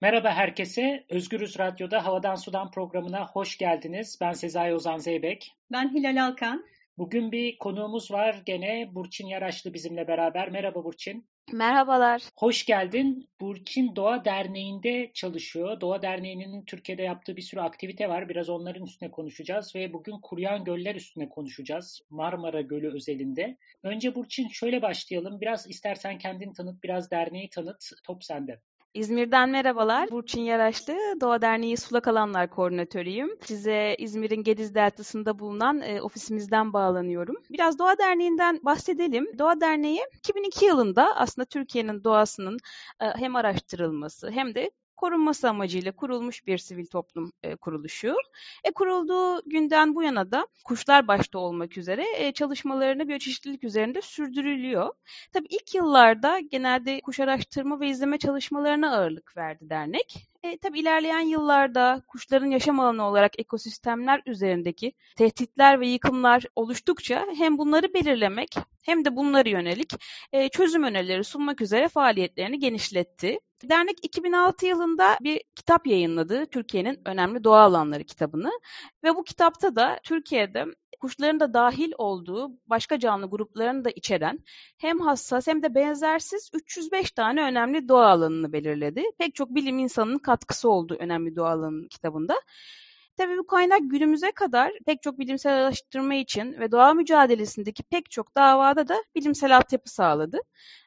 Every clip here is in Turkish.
Merhaba herkese. Özgürüz Radyo'da Havadan Sudan programına hoş geldiniz. Ben Sezai Ozan Zeybek. Ben Hilal Alkan. Bugün bir konuğumuz var gene. Burçin Yaraşlı bizimle beraber. Merhaba Burçin. Merhabalar. Hoş geldin. Burçin Doğa Derneği'nde çalışıyor. Doğa Derneği'nin Türkiye'de yaptığı bir sürü aktivite var. Biraz onların üstüne konuşacağız ve bugün kuruyan göller üstüne konuşacağız. Marmara Gölü özelinde. Önce Burçin şöyle başlayalım. Biraz istersen kendini tanıt, biraz derneği tanıt. Top sende. İzmir'den merhabalar. Burçin Yaraşlı, Doğa Derneği Sulak Alanlar Koordinatörüyüm. Size İzmir'in Gediz Deltası'nda bulunan e, ofisimizden bağlanıyorum. Biraz Doğa Derneği'nden bahsedelim. Doğa Derneği 2002 yılında aslında Türkiye'nin doğasının e, hem araştırılması hem de korunması amacıyla kurulmuş bir sivil toplum e, kuruluşu. E, kurulduğu günden bu yana da kuşlar başta olmak üzere e, çalışmalarını biyoçeşitlilik üzerinde sürdürülüyor. Tabii ilk yıllarda genelde kuş araştırma ve izleme çalışmalarına ağırlık verdi dernek. E, tabii ilerleyen yıllarda kuşların yaşam alanı olarak ekosistemler üzerindeki tehditler ve yıkımlar oluştukça hem bunları belirlemek hem de bunları yönelik e, çözüm önerileri sunmak üzere faaliyetlerini genişletti. Dernek 2006 yılında bir kitap yayınladı, Türkiye'nin Önemli Doğa Alanları kitabını ve bu kitapta da Türkiye'de kuşların da dahil olduğu başka canlı gruplarını da içeren hem hassas hem de benzersiz 305 tane önemli doğa alanını belirledi. Pek çok bilim insanının katkısı olduğu önemli doğa alanının kitabında. Tabii bu kaynak günümüze kadar pek çok bilimsel araştırma için ve doğa mücadelesindeki pek çok davada da bilimsel altyapı sağladı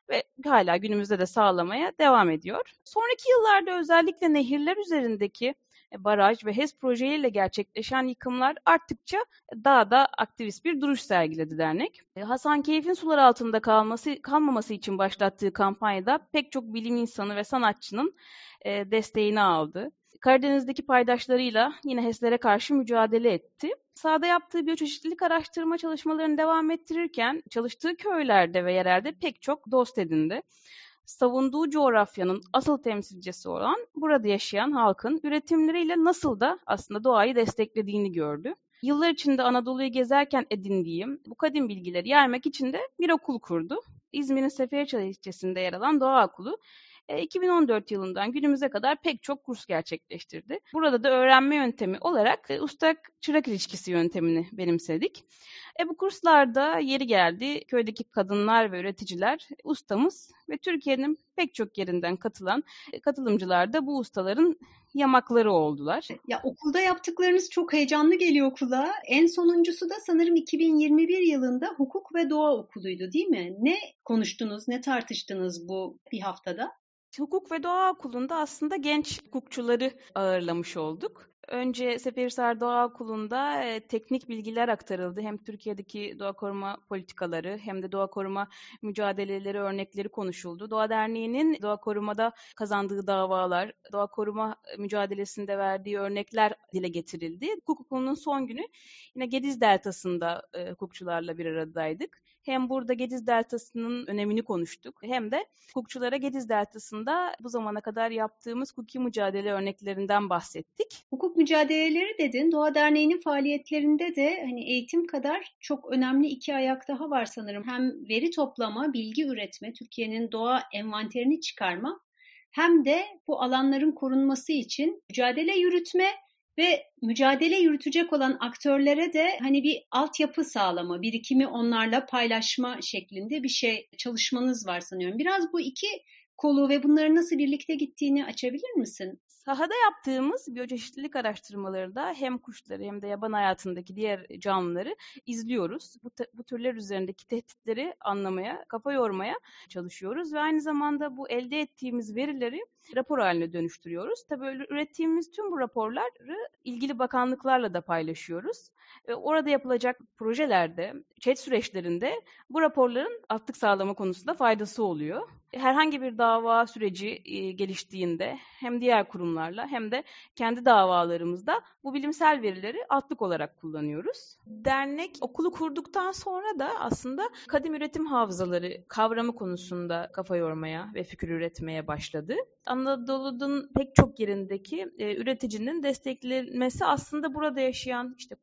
ve hala günümüzde de sağlamaya devam ediyor. Sonraki yıllarda özellikle nehirler üzerindeki baraj ve HES projeleriyle gerçekleşen yıkımlar arttıkça daha da aktivist bir duruş sergiledi dernek. E, Hasan Keyif'in sular altında kalması kalmaması için başlattığı kampanyada pek çok bilim insanı ve sanatçının e, desteğini aldı. Karadeniz'deki paydaşlarıyla yine HES'lere karşı mücadele etti. Sahada yaptığı biyoçeşitlilik araştırma çalışmalarını devam ettirirken çalıştığı köylerde ve yerelde pek çok dost edindi savunduğu coğrafyanın asıl temsilcisi olan burada yaşayan halkın üretimleriyle nasıl da aslında doğayı desteklediğini gördü. Yıllar içinde Anadolu'yu gezerken edindiğim bu kadim bilgileri yaymak için de bir okul kurdu. İzmir'in Seferihisar ilçesinde yer alan Doğa Okulu 2014 e, yılından günümüze kadar pek çok kurs gerçekleştirdi. Burada da öğrenme yöntemi olarak e, usta-çırak ilişkisi yöntemini benimsedik. E bu kurslarda yeri geldi köydeki kadınlar ve üreticiler ustamız ve Türkiye'nin pek çok yerinden katılan e, katılımcılar da bu ustaların yamakları oldular. Ya okulda yaptıklarınız çok heyecanlı geliyor okula. En sonuncusu da sanırım 2021 yılında hukuk ve doğa okuluydu değil mi? Ne konuştunuz, ne tartıştınız bu bir haftada? Hukuk ve Doğa Okulu'nda aslında genç hukukçuları ağırlamış olduk. Önce Seferihisar Doğa Okulu'nda e, teknik bilgiler aktarıldı. Hem Türkiye'deki doğa koruma politikaları hem de doğa koruma mücadeleleri örnekleri konuşuldu. Doğa Derneği'nin doğa korumada kazandığı davalar, doğa koruma mücadelesinde verdiği örnekler dile getirildi. Hukuk okulunun son günü yine Gediz Deltası'nda e, hukukçularla bir aradaydık. Hem burada Gediz Deltası'nın önemini konuştuk hem de hukukçulara Gediz Deltası'nda bu zamana kadar yaptığımız hukuki mücadele örneklerinden bahsettik. Hukuk mücadeleleri dedin. Doğa Derneği'nin faaliyetlerinde de hani eğitim kadar çok önemli iki ayak daha var sanırım. Hem veri toplama, bilgi üretme, Türkiye'nin doğa envanterini çıkarma hem de bu alanların korunması için mücadele yürütme ve mücadele yürütecek olan aktörlere de hani bir altyapı sağlama, birikimi onlarla paylaşma şeklinde bir şey çalışmanız var sanıyorum. Biraz bu iki kolu ve bunların nasıl birlikte gittiğini açabilir misin? Sahada yaptığımız biyoçeşitlilik araştırmalarında hem kuşları hem de yaban hayatındaki diğer canlıları izliyoruz. Bu, bu türler üzerindeki tehditleri anlamaya, kafa yormaya çalışıyoruz ve aynı zamanda bu elde ettiğimiz verileri rapor haline dönüştürüyoruz. Tabii ürettiğimiz tüm bu raporları ilgili bakanlıklarla da paylaşıyoruz. Orada yapılacak projelerde, chat süreçlerinde bu raporların attık sağlama konusunda faydası oluyor. Herhangi bir dava süreci geliştiğinde hem diğer kurumlarla hem de kendi davalarımızda bu bilimsel verileri atlık olarak kullanıyoruz. Dernek okulu kurduktan sonra da aslında kadim üretim hafızaları kavramı konusunda kafa yormaya ve fikir üretmeye başladı. Anadolu'nun pek çok yerindeki üreticinin desteklenmesi aslında burada yaşayan işte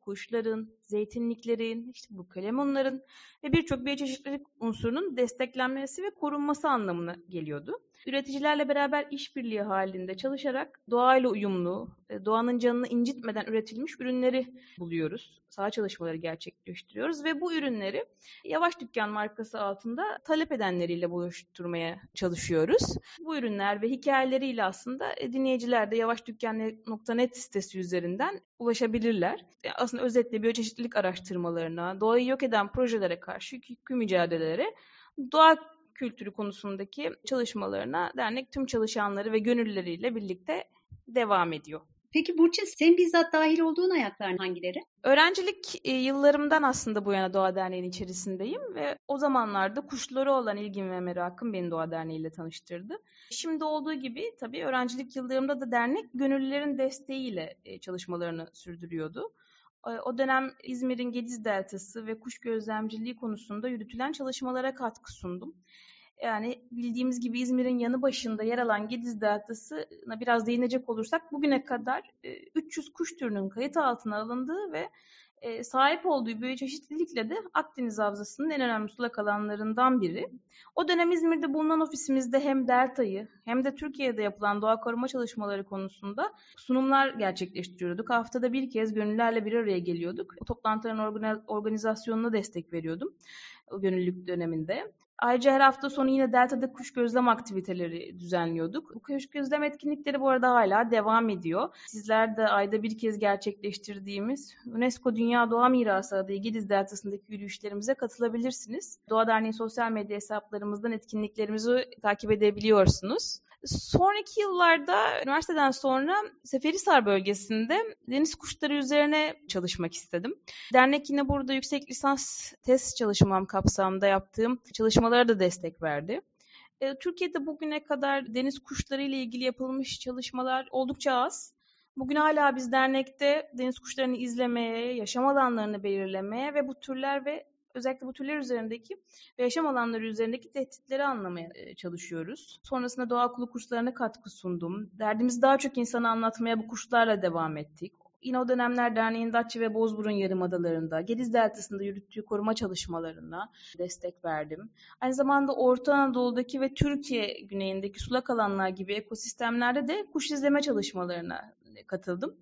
kuşların, zeytinliklerin, işte bu kalemunların ve birçok biyoçeşitlilik unsurunun desteklenmesi ve korunması anlamına geliyordu. Üreticilerle beraber işbirliği halinde çalışarak doğayla uyumlu, e, doğanın canını incitmeden üretilmiş ürünleri buluyoruz. Saha çalışmaları gerçekleştiriyoruz ve bu ürünleri Yavaş Dükkan markası altında talep edenleriyle buluşturmaya çalışıyoruz. Bu ürünler ve hikayeleriyle aslında e, dinleyiciler de yavaşdükkan.net sitesi üzerinden ulaşabilirler. E, aslında özetle biyoçeşitlilik araştırmalarına, doğayı yok eden projelere karşı hüküm mücadelelere, doğa kültürü konusundaki çalışmalarına dernek tüm çalışanları ve gönüllüleriyle birlikte devam ediyor. Peki Burçin sen bizzat dahil olduğun ayaklar hangileri? Öğrencilik e, yıllarımdan aslında bu yana Doğa Derneği'nin içerisindeyim ve o zamanlarda kuşlara olan ilgim ve merakım beni Doğa Derneği ile tanıştırdı. Şimdi olduğu gibi tabii öğrencilik yıllarımda da dernek gönüllülerin desteğiyle e, çalışmalarını sürdürüyordu. E, o dönem İzmir'in Gediz Deltası ve kuş gözlemciliği konusunda yürütülen çalışmalara katkı sundum. Yani bildiğimiz gibi İzmir'in yanı başında yer alan Gediz Deltası'na biraz değinecek olursak bugüne kadar 300 kuş türünün kayıt altına alındığı ve sahip olduğu biyoçeşitlilikle de Akdeniz Havzası'nın en önemli sulak alanlarından biri. O dönem İzmir'de bulunan ofisimizde hem Delta'yı hem de Türkiye'de yapılan doğa koruma çalışmaları konusunda sunumlar gerçekleştiriyorduk. Haftada bir kez gönüllerle bir araya geliyorduk. Toplantıların organizasyonuna destek veriyordum o gönüllülük döneminde. Ayrıca her hafta sonu yine Delta'da kuş gözlem aktiviteleri düzenliyorduk. Bu kuş gözlem etkinlikleri bu arada hala devam ediyor. Sizler de ayda bir kez gerçekleştirdiğimiz UNESCO Dünya Doğa Mirası adı Gediz Deltası'ndaki yürüyüşlerimize katılabilirsiniz. Doğa Derneği sosyal medya hesaplarımızdan etkinliklerimizi takip edebiliyorsunuz. Sonraki yıllarda üniversiteden sonra Seferihisar bölgesinde deniz kuşları üzerine çalışmak istedim. Dernek yine burada yüksek lisans test çalışmam kapsamında yaptığım çalışmalara da destek verdi. E, Türkiye'de bugüne kadar deniz kuşları ile ilgili yapılmış çalışmalar oldukça az. Bugün hala biz dernekte deniz kuşlarını izlemeye, yaşam alanlarını belirlemeye ve bu türler ve özellikle bu türler üzerindeki ve yaşam alanları üzerindeki tehditleri anlamaya e, çalışıyoruz. Sonrasında doğa okulu kurslarına katkı sundum. Derdimizi daha çok insana anlatmaya bu kurslarla devam ettik. Yine o dönemler derneğin Datça ve Bozburun Yarımadalarında, Gediz Deltası'nda yürüttüğü koruma çalışmalarına destek verdim. Aynı zamanda Orta Anadolu'daki ve Türkiye güneyindeki sulak alanlar gibi ekosistemlerde de kuş izleme çalışmalarına katıldım.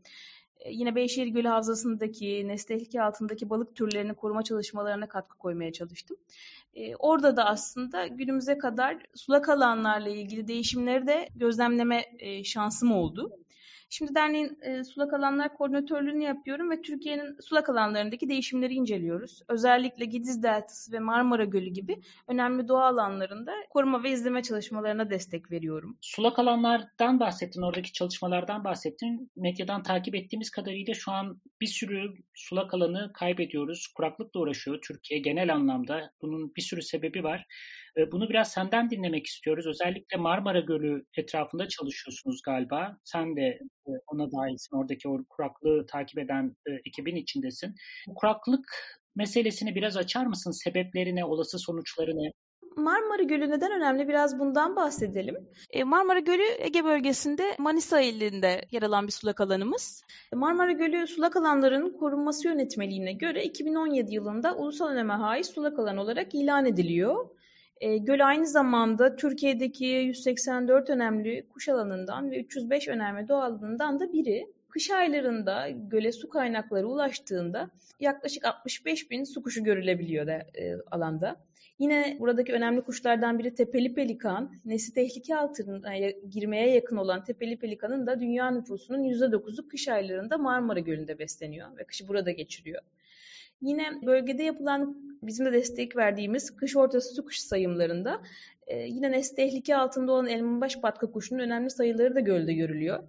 E, yine Beyşehir Gölü Havzası'ndaki nesli altındaki balık türlerini koruma çalışmalarına katkı koymaya çalıştım. E, orada da aslında günümüze kadar sulak alanlarla ilgili değişimleri de gözlemleme e, şansım oldu. Şimdi derneğin e, sulak alanlar koordinatörlüğünü yapıyorum ve Türkiye'nin sulak alanlarındaki değişimleri inceliyoruz. Özellikle Gidiz Deltası ve Marmara Gölü gibi önemli doğa alanlarında koruma ve izleme çalışmalarına destek veriyorum. Sulak alanlardan bahsettin, oradaki çalışmalardan bahsettin. Medyadan takip ettiğimiz kadarıyla şu an bir sürü sulak alanı kaybediyoruz. Kuraklıkla uğraşıyor Türkiye genel anlamda. Bunun bir sürü sebebi var. Bunu biraz senden dinlemek istiyoruz. Özellikle Marmara Gölü etrafında çalışıyorsunuz galiba. Sen de e, ona dahilsin. Oradaki o kuraklığı takip eden e, ekibin içindesin. Bu kuraklık meselesini biraz açar mısın? Sebepleri ne, olası sonuçları ne? Marmara Gölü neden önemli? Biraz bundan bahsedelim. E, Marmara Gölü Ege bölgesinde Manisa ilinde yer alan bir sulak alanımız. Marmara Gölü sulak alanlarının korunması yönetmeliğine göre 2017 yılında ulusal öneme haiz sulak alan olarak ilan ediliyor. E, göl aynı zamanda Türkiye'deki 184 önemli kuş alanından ve 305 önemli doğa alanından da biri. Kış aylarında göle su kaynakları ulaştığında yaklaşık 65 bin su kuşu görülebiliyor da, e, alanda. Yine buradaki önemli kuşlardan biri tepeli pelikan. Nesli tehlike altına girmeye yakın olan tepeli pelikanın da dünya nüfusunun %9'u kış aylarında Marmara Gölü'nde besleniyor ve kışı burada geçiriyor. Yine bölgede yapılan bizim de destek verdiğimiz kış ortası su kuş sayımlarında e, yine nesli tehlike altında olan elmabaş patka kuşunun önemli sayıları da gölde görülüyor.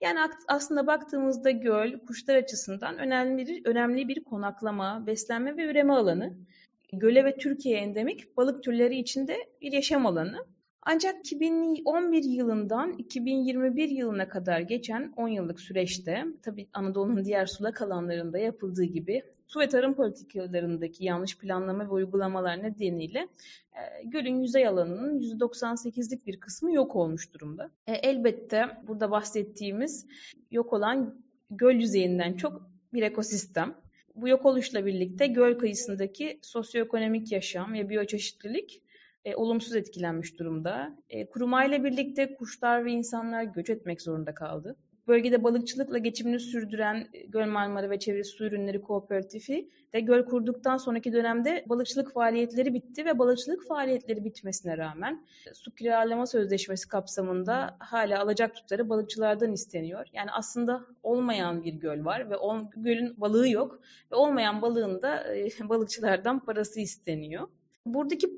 Yani aslında baktığımızda göl kuşlar açısından önemli bir, önemli bir konaklama, beslenme ve üreme alanı. Göle ve Türkiye endemik balık türleri içinde bir yaşam alanı. Ancak 2011 yılından 2021 yılına kadar geçen 10 yıllık süreçte tabii Anadolu'nun diğer sulak alanlarında yapıldığı gibi su ve tarım politikalarındaki yanlış planlama ve uygulamalar nedeniyle e, gölün yüzey alanının %98'lik bir kısmı yok olmuş durumda. E, elbette burada bahsettiğimiz yok olan göl yüzeyinden çok bir ekosistem. Bu yok oluşla birlikte göl kıyısındaki sosyoekonomik yaşam ve biyoçeşitlilik e, olumsuz etkilenmiş durumda. E, kurumayla birlikte kuşlar ve insanlar göç etmek zorunda kaldı. Bölgede balıkçılıkla geçimini sürdüren Göl Marmara ve Çevresi Su Ürünleri Kooperatifi de göl kurduktan sonraki dönemde balıkçılık faaliyetleri bitti ve balıkçılık faaliyetleri bitmesine rağmen su kiralama sözleşmesi kapsamında hala alacak tutarı balıkçılardan isteniyor. Yani aslında olmayan bir göl var ve o gölün balığı yok ve olmayan balığın da e, balıkçılardan parası isteniyor. Buradaki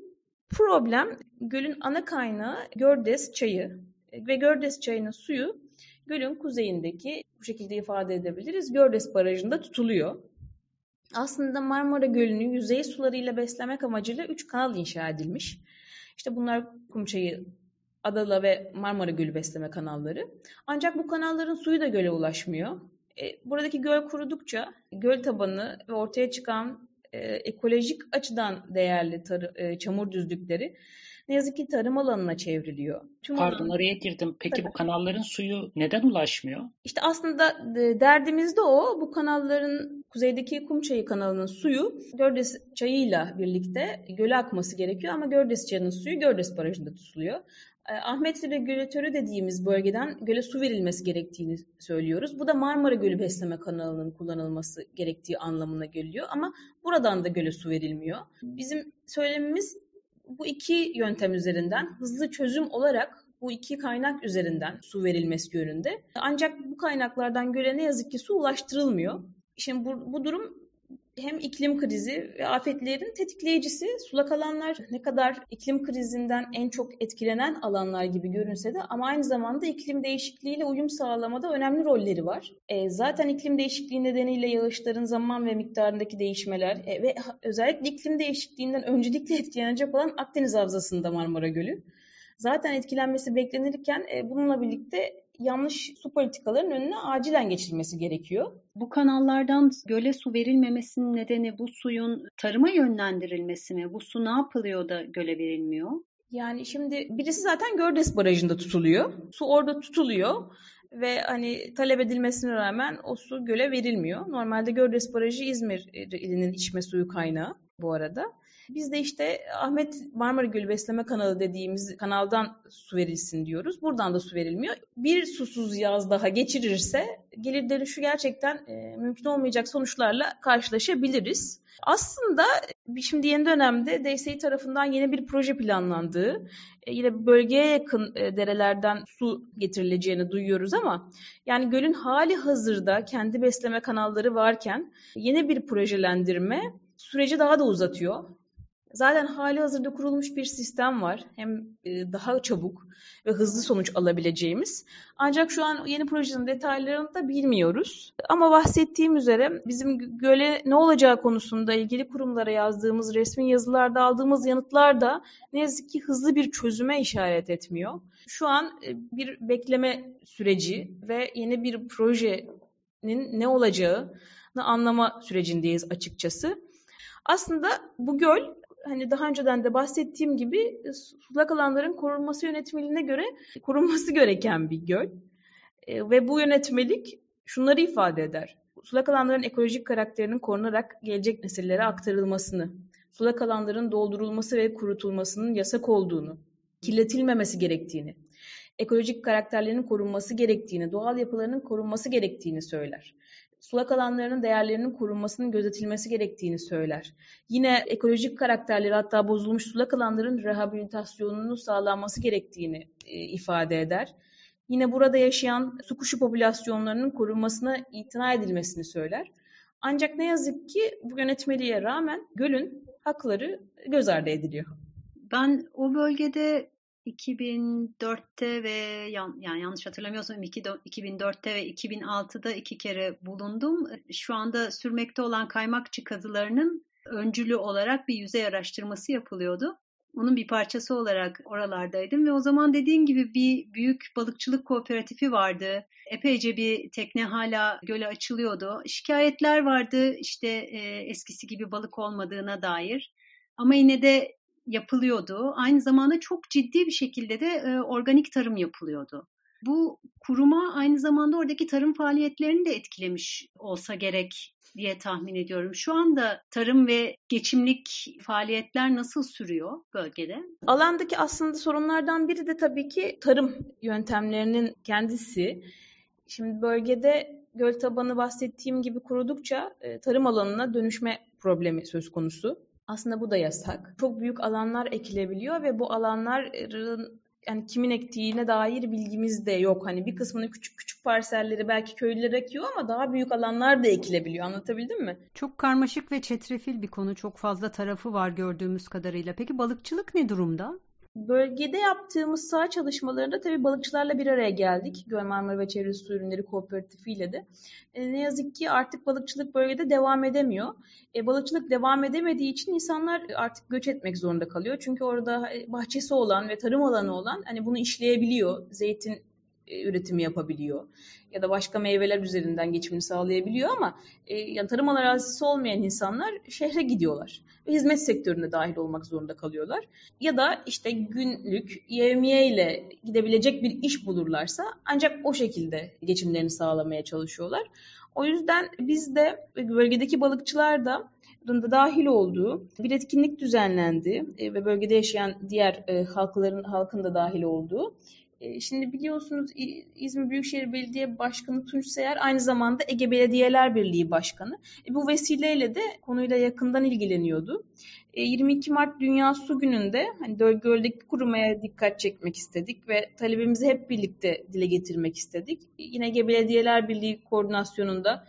problem gölün ana kaynağı Gördes çayı ve Gördes çayının suyu gölün kuzeyindeki bu şekilde ifade edebiliriz. Gördes Barajı'nda tutuluyor. Aslında Marmara Gölü'nü yüzey sularıyla beslemek amacıyla üç kanal inşa edilmiş. İşte bunlar Kumçayı, Adala ve Marmara Gölü besleme kanalları. Ancak bu kanalların suyu da göle ulaşmıyor. E, buradaki göl kurudukça göl tabanı ve ortaya çıkan e, ekolojik açıdan değerli tarı, e, çamur düzlükleri ne yazık ki tarım alanına çevriliyor. Tüm Pardon alan... araya girdim. Peki Tabii. bu kanalların suyu neden ulaşmıyor? İşte aslında e, derdimiz de o. Bu kanalların kuzeydeki Kumçayı kanalının suyu Gördes çayıyla birlikte göle akması gerekiyor ama Gördes çayının suyu Gördes barajında tutuluyor. E, Ahmetli regülatörü dediğimiz bölgeden göle su verilmesi gerektiğini söylüyoruz. Bu da Marmara Gölü besleme kanalının kullanılması gerektiği anlamına geliyor ama buradan da göle su verilmiyor. Bizim söylemimiz bu iki yöntem üzerinden hızlı çözüm olarak bu iki kaynak üzerinden su verilmesi yönünde. Ancak bu kaynaklardan göle ne yazık ki su ulaştırılmıyor. Şimdi bu, bu durum hem iklim krizi ve afetlerin tetikleyicisi. Sulak alanlar ne kadar iklim krizinden en çok etkilenen alanlar gibi görünse de ama aynı zamanda iklim değişikliğiyle uyum sağlamada önemli rolleri var. E, zaten iklim değişikliği nedeniyle yağışların zaman ve miktarındaki değişmeler e, ve özellikle iklim değişikliğinden öncelikle etkilenecek olan Akdeniz Havzası'nda Marmara Gölü. Zaten etkilenmesi beklenirken e, bununla birlikte yanlış su politikalarının önüne acilen geçilmesi gerekiyor. Bu kanallardan göle su verilmemesinin nedeni bu suyun tarıma yönlendirilmesi mi? Bu su ne yapılıyor da göle verilmiyor? Yani şimdi birisi zaten Gördes Barajı'nda tutuluyor. Su orada tutuluyor ve hani talep edilmesine rağmen o su göle verilmiyor. Normalde Gördes Barajı İzmir ilinin içme suyu kaynağı bu arada. Biz de işte Ahmet Marmara Gölü Besleme Kanalı dediğimiz kanaldan su verilsin diyoruz. Buradan da su verilmiyor. Bir susuz yaz daha geçirirse gelir dönüşü gerçekten e, mümkün olmayacak sonuçlarla karşılaşabiliriz. Aslında şimdi yeni dönemde DSİ tarafından yeni bir proje planlandığı, e, yine bölgeye yakın e, derelerden su getirileceğini duyuyoruz ama yani gölün hali hazırda kendi besleme kanalları varken yeni bir projelendirme süreci daha da uzatıyor. Zaten hali hazırda kurulmuş bir sistem var. Hem e, daha çabuk ve hızlı sonuç alabileceğimiz. Ancak şu an yeni projenin detaylarını da bilmiyoruz. Ama bahsettiğim üzere bizim göle ne olacağı konusunda ilgili kurumlara yazdığımız resmi yazılarda aldığımız yanıtlar da ne yazık ki hızlı bir çözüme işaret etmiyor. Şu an e, bir bekleme süreci ve yeni bir projenin ne olacağını anlama sürecindeyiz açıkçası. Aslında bu göl hani daha önceden de bahsettiğim gibi e, sulak alanların korunması yönetmeliğine göre korunması gereken bir göl. E, ve bu yönetmelik şunları ifade eder. Sulak alanların ekolojik karakterinin korunarak gelecek nesillere aktarılmasını, sulak alanların doldurulması ve kurutulmasının yasak olduğunu, kirletilmemesi gerektiğini, ekolojik karakterlerinin korunması gerektiğini, doğal yapılarının korunması gerektiğini söyler sulak alanlarının değerlerinin korunmasının gözetilmesi gerektiğini söyler. Yine ekolojik karakterleri hatta bozulmuş sulak alanların rehabilitasyonunu sağlanması gerektiğini e, ifade eder. Yine burada yaşayan su kuşu popülasyonlarının korunmasına itina edilmesini söyler. Ancak ne yazık ki bu yönetmeliğe rağmen gölün hakları göz ardı ediliyor. Ben o bölgede 2004'te ve yan, yani yanlış hatırlamıyorsam 2004'te ve 2006'da iki kere bulundum. Şu anda sürmekte olan kaymakçı kazılarının öncülü olarak bir yüzey araştırması yapılıyordu. Onun bir parçası olarak oralardaydım ve o zaman dediğim gibi bir büyük balıkçılık kooperatifi vardı. Epeyce bir tekne hala göle açılıyordu. Şikayetler vardı işte e, eskisi gibi balık olmadığına dair. Ama yine de yapılıyordu. Aynı zamanda çok ciddi bir şekilde de e, organik tarım yapılıyordu. Bu kuruma aynı zamanda oradaki tarım faaliyetlerini de etkilemiş olsa gerek diye tahmin ediyorum. Şu anda tarım ve geçimlik faaliyetler nasıl sürüyor bölgede? Alandaki aslında sorunlardan biri de tabii ki tarım yöntemlerinin kendisi. Şimdi bölgede göl tabanı bahsettiğim gibi kurudukça e, tarım alanına dönüşme problemi söz konusu. Aslında bu da yasak. Çok büyük alanlar ekilebiliyor ve bu alanların yani kimin ektiğine dair bilgimiz de yok. Hani bir kısmını küçük küçük parselleri belki köylüler ekiyor ama daha büyük alanlar da ekilebiliyor. Anlatabildim mi? Çok karmaşık ve çetrefil bir konu. Çok fazla tarafı var gördüğümüz kadarıyla. Peki balıkçılık ne durumda? Bölgede yaptığımız saha çalışmalarında tabii balıkçılarla bir araya geldik. Göl Marmara ve Çevre Su Ürünleri Kooperatifi ile de. E, ne yazık ki artık balıkçılık bölgede devam edemiyor. E, balıkçılık devam edemediği için insanlar artık göç etmek zorunda kalıyor. Çünkü orada e, bahçesi olan ve tarım alanı olan hani bunu işleyebiliyor. Zeytin üretimi yapabiliyor ya da başka meyveler üzerinden geçimini sağlayabiliyor ama e, yani tarım arazisi olmayan insanlar şehre gidiyorlar ve hizmet sektörüne dahil olmak zorunda kalıyorlar. Ya da işte günlük yevmiye ile gidebilecek bir iş bulurlarsa ancak o şekilde geçimlerini sağlamaya çalışıyorlar. O yüzden biz de bölgedeki balıkçılar da da dahil olduğu bir etkinlik düzenlendi e, ve bölgede yaşayan diğer e, halkların halkın da dahil olduğu e, şimdi biliyorsunuz İzmir Büyükşehir Belediye Başkanı Tunç Seyer aynı zamanda Ege Belediyeler Birliği Başkanı. E, bu vesileyle de konuyla yakından ilgileniyordu. 22 e, Mart Dünya Su Günü'nde hani göldeki kurumaya dikkat çekmek istedik ve talebimizi hep birlikte dile getirmek istedik. Yine Ege Belediyeler Birliği koordinasyonunda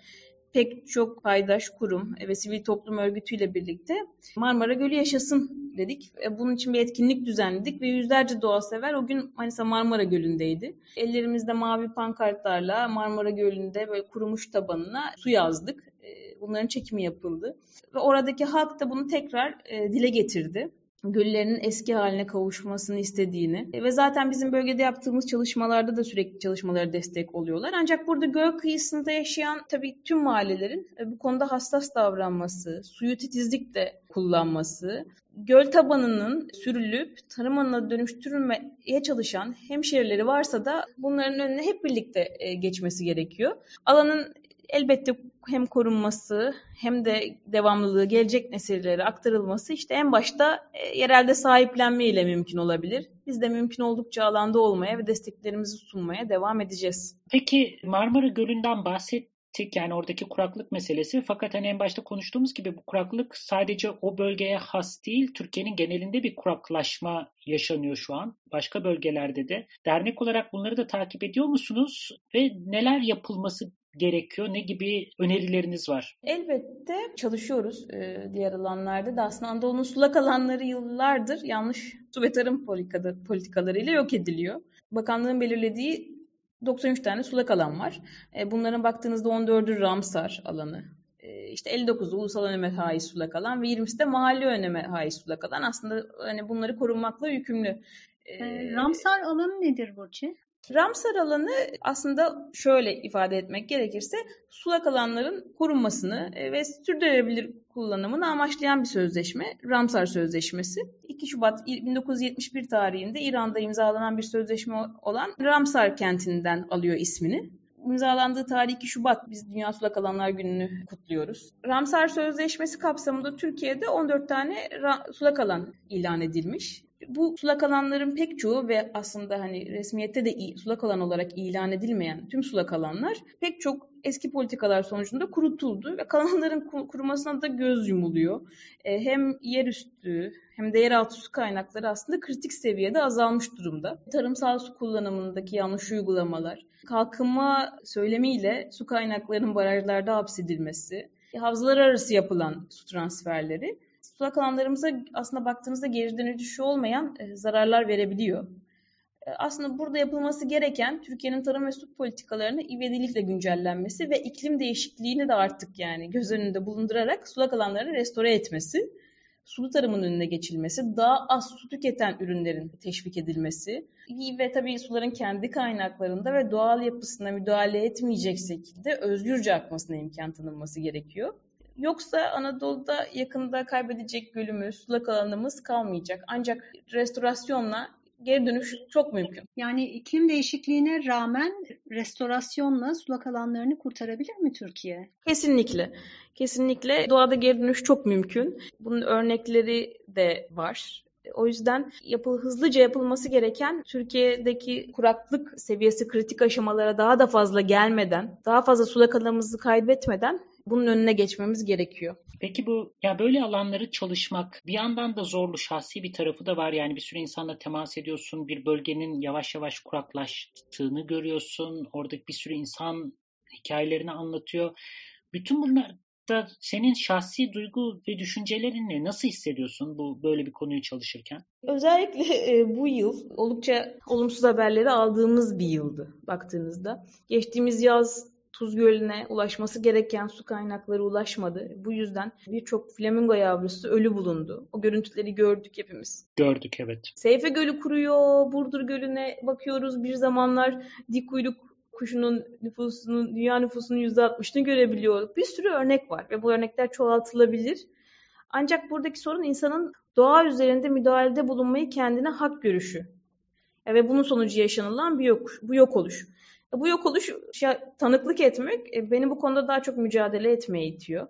pek çok paydaş kurum ve sivil toplum örgütüyle birlikte Marmara Gölü yaşasın dedik. Bunun için bir etkinlik düzenledik ve yüzlerce doğa sever o gün Manisa Marmara Gölü'ndeydi. Ellerimizde mavi pankartlarla Marmara Gölü'nde böyle kurumuş tabanına su yazdık. E, bunların çekimi yapıldı. Ve oradaki halk da bunu tekrar e, dile getirdi göllerinin eski haline kavuşmasını istediğini ve zaten bizim bölgede yaptığımız çalışmalarda da sürekli çalışmalara destek oluyorlar. Ancak burada göl kıyısında yaşayan tabii tüm mahallelerin e, bu konuda hassas davranması, suyu titizlikle kullanması, göl tabanının sürülüp tarım alanına dönüştürülmeye çalışan hemşehrileri varsa da bunların önüne hep birlikte e, geçmesi gerekiyor. Alanın elbette hem korunması hem de devamlılığı gelecek nesillere aktarılması işte en başta e, yerelde sahiplenme ile mümkün olabilir. Biz de mümkün oldukça alanda olmaya ve desteklerimizi sunmaya devam edeceğiz. Peki Marmara Gölü'nden bahset yani oradaki kuraklık meselesi. Fakat hani en başta konuştuğumuz gibi bu kuraklık sadece o bölgeye has değil. Türkiye'nin genelinde bir kuraklaşma yaşanıyor şu an. Başka bölgelerde de. Dernek olarak bunları da takip ediyor musunuz? Ve neler yapılması gerekiyor? Ne gibi önerileriniz var? Elbette çalışıyoruz e, diğer alanlarda da. Aslında Anadolu'nun sulak alanları yıllardır yanlış su ve tarım politikalarıyla yok ediliyor. Bakanlığın belirlediği 93 tane sulak alan var. E, bunların baktığınızda 14'ü Ramsar alanı. E, işte 59'u ulusal öneme haiz sulak alan ve 20'si de mahalle öneme haiz sulak alan. Aslında hani bunları korunmakla yükümlü. E, Ramsar alanı nedir Burçin? Ramsar alanı aslında şöyle ifade etmek gerekirse sulak alanların korunmasını e, ve sürdürülebilir kullanımını amaçlayan bir sözleşme. Ramsar Sözleşmesi. 2 Şubat 1971 tarihinde İran'da imzalanan bir sözleşme olan Ramsar kentinden alıyor ismini. İmzalandığı tarih 2 Şubat biz Dünya Sulak Alanlar Günü'nü kutluyoruz. Ramsar Sözleşmesi kapsamında Türkiye'de 14 tane sulak alan ilan edilmiş bu sulak alanların pek çoğu ve aslında hani resmiyette de sulak alan olarak ilan edilmeyen tüm sulak alanlar pek çok eski politikalar sonucunda kurutuldu ve kalanların kurumasına da göz yumuluyor. E, hem yerüstü hem de yeraltı su kaynakları aslında kritik seviyede azalmış durumda. Tarımsal su kullanımındaki yanlış uygulamalar, kalkınma söylemiyle su kaynaklarının barajlarda hapsedilmesi, havzalar arası yapılan su transferleri sulak alanlarımıza aslında baktığınızda geri dönüşü olmayan e, zararlar verebiliyor. E, aslında burada yapılması gereken Türkiye'nin tarım ve su politikalarını ivedilikle güncellenmesi ve iklim değişikliğini de artık yani göz önünde bulundurarak sulak alanları restore etmesi, sulu tarımın önüne geçilmesi, daha az su tüketen ürünlerin teşvik edilmesi ve tabii suların kendi kaynaklarında ve doğal yapısına müdahale etmeyecek şekilde özgürce akmasına imkan tanınması gerekiyor. Yoksa Anadolu'da yakında kaybedecek gölümüz, sulak alanımız kalmayacak. Ancak restorasyonla geri dönüş çok mümkün. Yani iklim değişikliğine rağmen restorasyonla sulak alanlarını kurtarabilir mi Türkiye? Kesinlikle. Kesinlikle doğada geri dönüş çok mümkün. Bunun örnekleri de var. O yüzden yapıl, hızlıca yapılması gereken Türkiye'deki kuraklık seviyesi kritik aşamalara daha da fazla gelmeden, daha fazla sulak alanımızı kaybetmeden bunun önüne geçmemiz gerekiyor. Peki bu ya böyle alanları çalışmak bir yandan da zorlu şahsi bir tarafı da var. Yani bir sürü insanla temas ediyorsun. Bir bölgenin yavaş yavaş kuraklaştığını görüyorsun. Oradaki bir sürü insan hikayelerini anlatıyor. Bütün bunlar da senin şahsi duygu ve düşüncelerin ne? Nasıl hissediyorsun bu böyle bir konuyu çalışırken? Özellikle e, bu yıl oldukça olumsuz haberleri aldığımız bir yıldı baktığınızda. Geçtiğimiz yaz Tuz Gölü'ne ulaşması gereken su kaynakları ulaşmadı. Bu yüzden birçok flamingo yavrusu ölü bulundu. O görüntüleri gördük hepimiz. Gördük evet. Seyfe Gölü kuruyor, Burdur Gölü'ne bakıyoruz. Bir zamanlar dik kuyruk kuşunun nüfusunun, dünya nüfusunun %60'ını görebiliyor. Bir sürü örnek var ve bu örnekler çoğaltılabilir. Ancak buradaki sorun insanın doğa üzerinde müdahalede bulunmayı kendine hak görüşü. Ve bunun sonucu yaşanılan bir yok, bu yok oluş. Bu yok oluş tanıklık etmek e, beni bu konuda daha çok mücadele etmeye itiyor.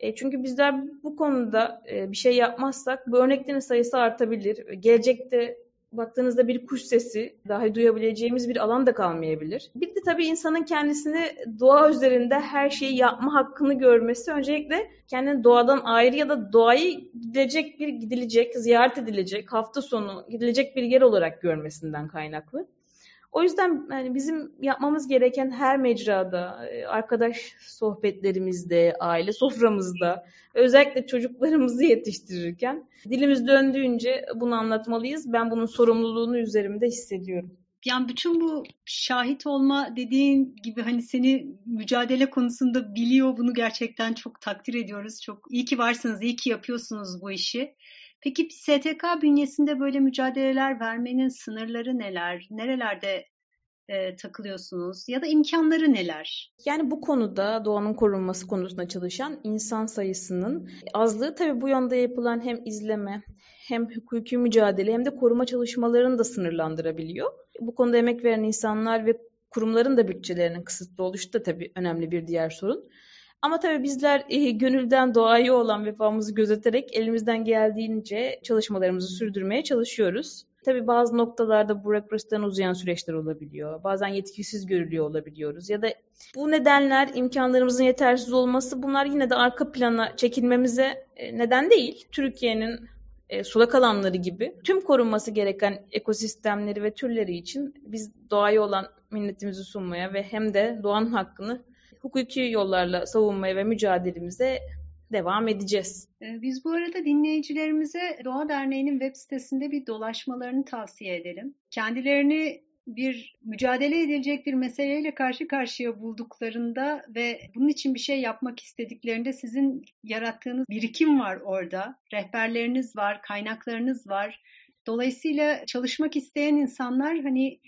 E, çünkü bizler bu konuda e, bir şey yapmazsak bu örneklerin sayısı artabilir. Gelecekte baktığınızda bir kuş sesi dahi duyabileceğimiz bir alan da kalmayabilir. Bir de tabii insanın kendisini doğa üzerinde her şeyi yapma hakkını görmesi öncelikle kendini doğadan ayrı ya da doğayı gidecek bir gidilecek, ziyaret edilecek, hafta sonu gidilecek bir yer olarak görmesinden kaynaklı. O yüzden yani bizim yapmamız gereken her mecrada, e, arkadaş sohbetlerimizde, aile soframızda, özellikle çocuklarımızı yetiştirirken dilimiz döndüğünce bunu anlatmalıyız. Ben bunun sorumluluğunu üzerimde hissediyorum. Yani bütün bu şahit olma dediğin gibi hani seni mücadele konusunda biliyor bunu gerçekten çok takdir ediyoruz. Çok iyi ki varsınız, iyi ki yapıyorsunuz bu işi. Peki STK bünyesinde böyle mücadeleler vermenin sınırları neler? Nerelerde e, takılıyorsunuz ya da imkanları neler? Yani bu konuda doğanın korunması konusunda çalışan insan sayısının azlığı tabii bu yönde yapılan hem izleme hem hukuki mücadele hem de koruma çalışmalarını da sınırlandırabiliyor. Bu konuda emek veren insanlar ve kurumların da bütçelerinin kısıtlı oluşu da tabii önemli bir diğer sorun. Ama tabii bizler e, gönülden doğaya olan vefamızı gözeterek elimizden geldiğince çalışmalarımızı sürdürmeye çalışıyoruz. Tabii bazı noktalarda bürokrasiden uzayan süreçler olabiliyor. Bazen yetkisiz görülüyor olabiliyoruz. Ya da bu nedenler, imkanlarımızın yetersiz olması bunlar yine de arka plana çekilmemize e, neden değil. Türkiye'nin e, sulak alanları gibi tüm korunması gereken ekosistemleri ve türleri için biz doğaya olan minnetimizi sunmaya ve hem de doğanın hakkını hukuki yollarla savunmaya ve mücadelemize devam edeceğiz. Ee, biz bu arada dinleyicilerimize Doğa Derneği'nin web sitesinde bir dolaşmalarını tavsiye edelim. Kendilerini bir mücadele edilecek bir meseleyle karşı karşıya bulduklarında ve bunun için bir şey yapmak istediklerinde sizin yarattığınız birikim var orada. Rehberleriniz var, kaynaklarınız var. Dolayısıyla çalışmak isteyen insanlar hani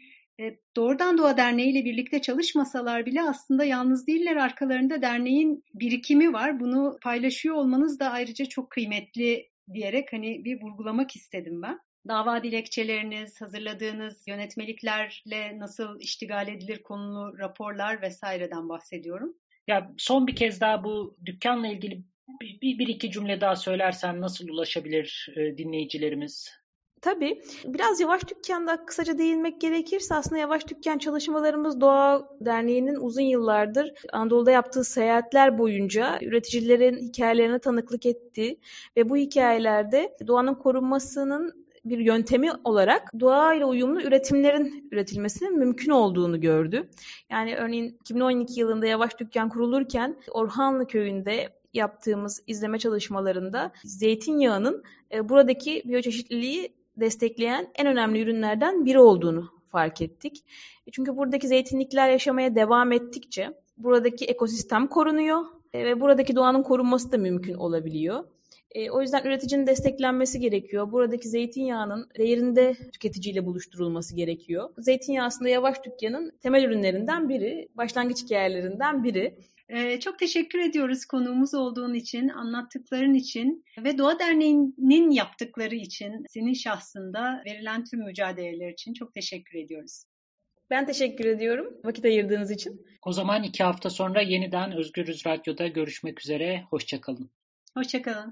Doğrudan Doğa Derneği ile birlikte çalışmasalar bile aslında yalnız değiller. Arkalarında derneğin birikimi var. Bunu paylaşıyor olmanız da ayrıca çok kıymetli diyerek hani bir vurgulamak istedim ben. Dava dilekçeleriniz, hazırladığınız yönetmeliklerle nasıl iştigal edilir konulu raporlar vesaireden bahsediyorum. Ya son bir kez daha bu dükkanla ilgili bir, bir, bir iki cümle daha söylersen nasıl ulaşabilir e, dinleyicilerimiz? Tabii. Biraz Yavaş Dükkan'da kısaca değinmek gerekirse aslında Yavaş Dükkan çalışmalarımız Doğa Derneği'nin uzun yıllardır Anadolu'da yaptığı seyahatler boyunca üreticilerin hikayelerine tanıklık etti ve bu hikayelerde doğanın korunmasının bir yöntemi olarak doğayla uyumlu üretimlerin üretilmesinin mümkün olduğunu gördü. Yani örneğin 2012 yılında Yavaş Dükkan kurulurken Orhanlı köyünde yaptığımız izleme çalışmalarında zeytinyağının e, buradaki biyoçeşitliliği destekleyen en önemli ürünlerden biri olduğunu fark ettik. E, çünkü buradaki zeytinlikler yaşamaya devam ettikçe buradaki ekosistem korunuyor e, ve buradaki doğanın korunması da mümkün olabiliyor. E, o yüzden üreticinin desteklenmesi gerekiyor. Buradaki zeytinyağının değerinde tüketiciyle buluşturulması gerekiyor. Zeytinyağı aslında Yavaş Dükkan'ın temel ürünlerinden biri, başlangıç hikayelerinden biri. Ee, çok teşekkür ediyoruz konuğumuz olduğun için, anlattıkların için ve Doğa Derneği'nin yaptıkları için, senin şahsında verilen tüm mücadeleler için çok teşekkür ediyoruz. Ben teşekkür ediyorum vakit ayırdığınız için. O zaman iki hafta sonra yeniden Özgürüz Radyo'da görüşmek üzere. Hoşçakalın. Hoşçakalın.